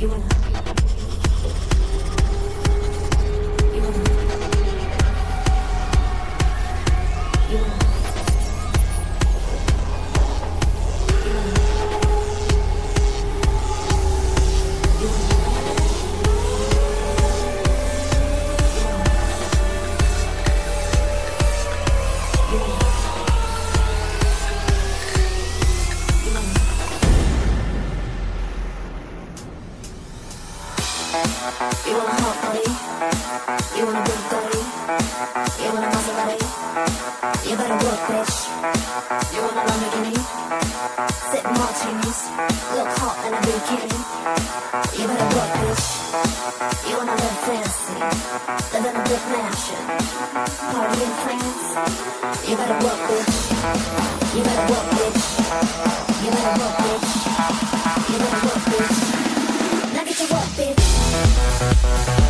you wanna You better work, bitch. You better work, bitch. You better work, bitch. Now get to work, bitch.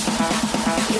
Now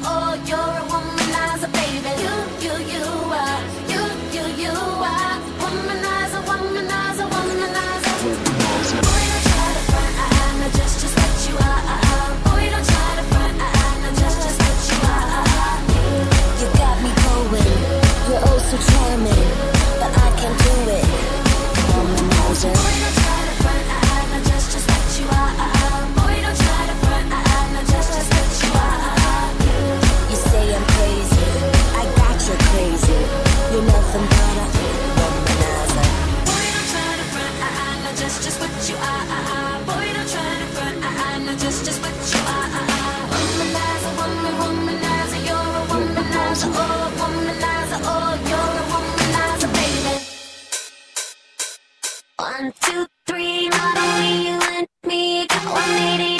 Oh, all your One, two, three, not only you and me, got 180.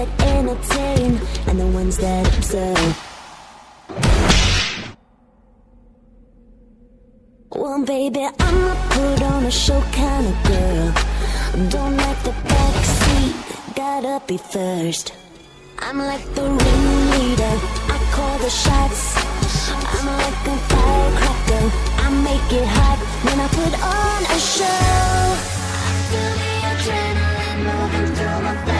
that entertain and the ones that observe. Well, baby, I'm a put on a show kind of girl. Don't like the backseat, gotta be first. I'm like the ringleader, I call the shots. I'm like a firecracker, I make it hot when I put on a show. I feel the adrenaline moving through my body.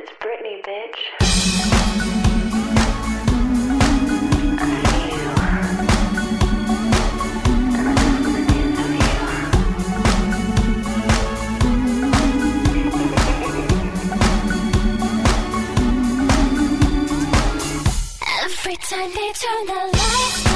It's Britney, bitch. Every time they turn the lights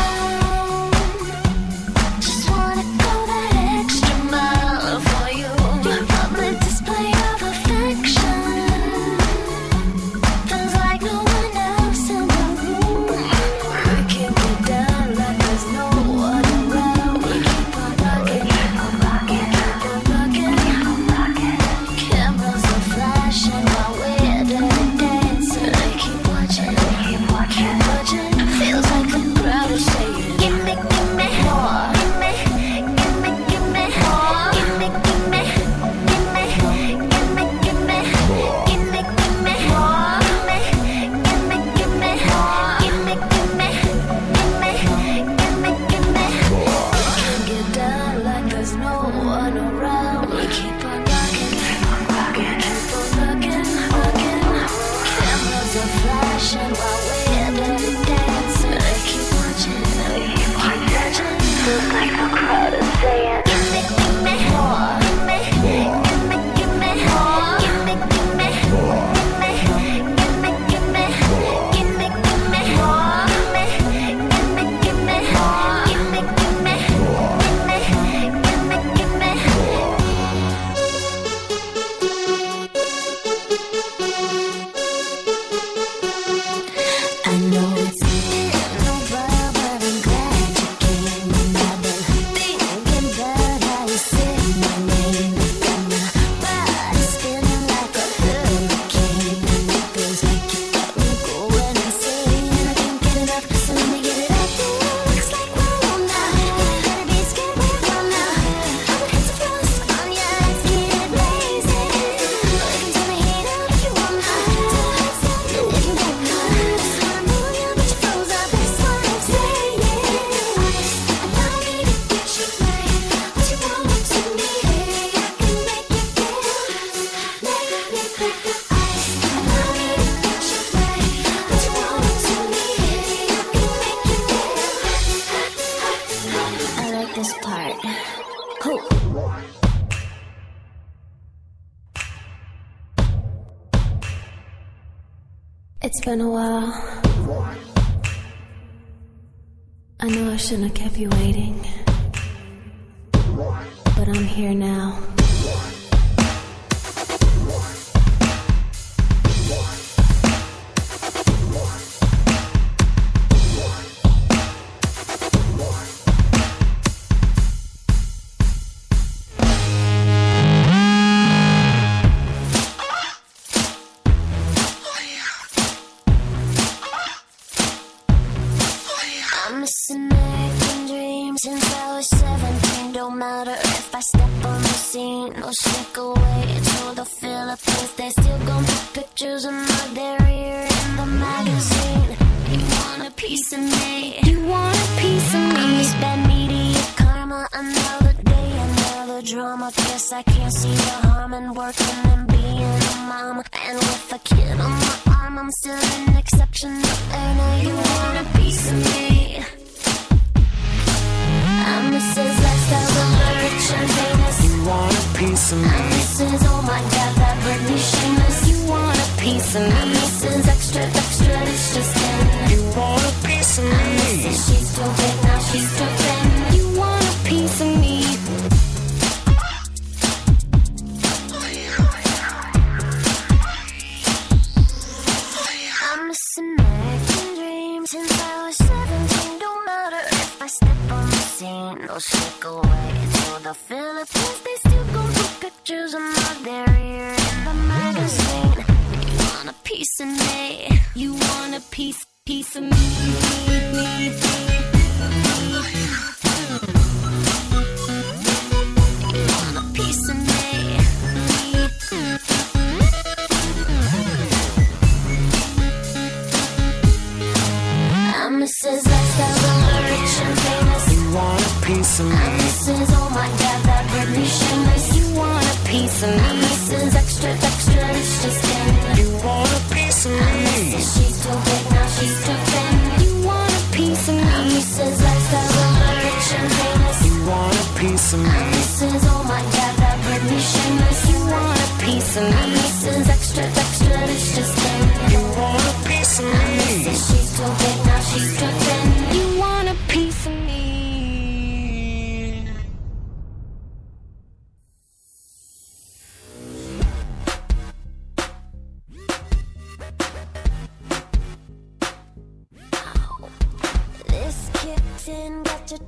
I know. It's been a while. I know I shouldn't have kept you waiting. But I'm here now. drama. Guess I can't see the harm in working and being a mom. And with a kid on my arm, I'm still an exception. I know you want a piece of me. I'm Mrs. Lifestyle, the rich and famous. You want a piece of me. I'm Mrs. Oh my God, that Britney shameless. You want a piece of me. I'm Mrs. Extra, extra, it's just in. You want a piece of me. I'm Mrs. She's doing now, she's doing. seen no shake away. So the Philippines, they still go for pictures and not their ear in the magazine. You want a piece of me? You want a piece, piece of me?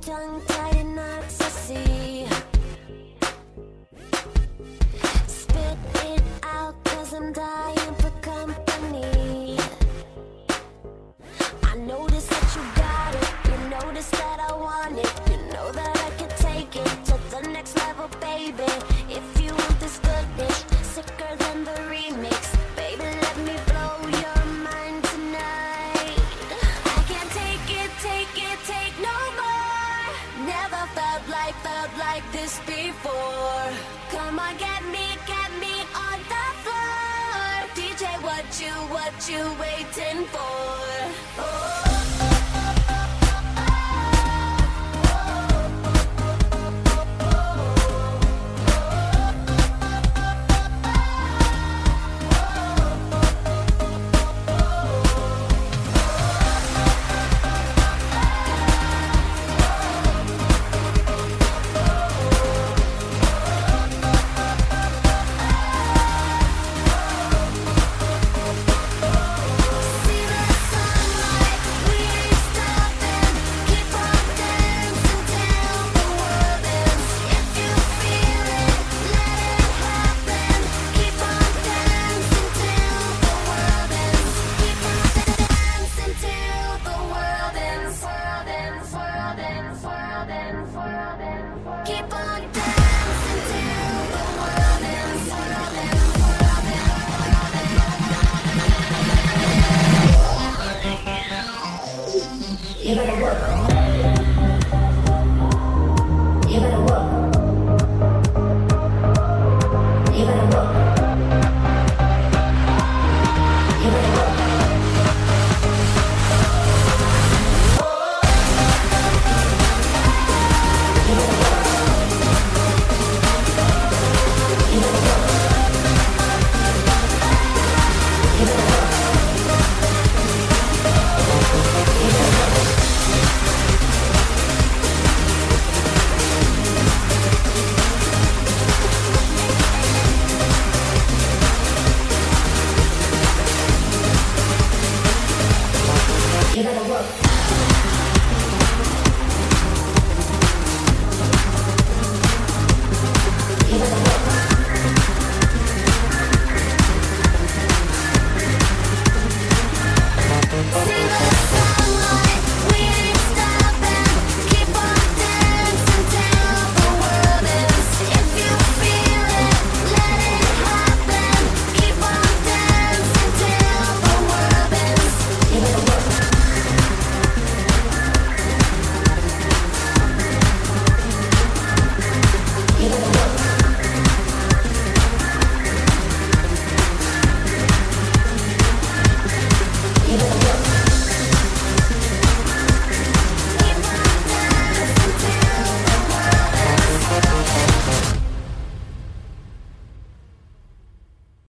tongue tied and not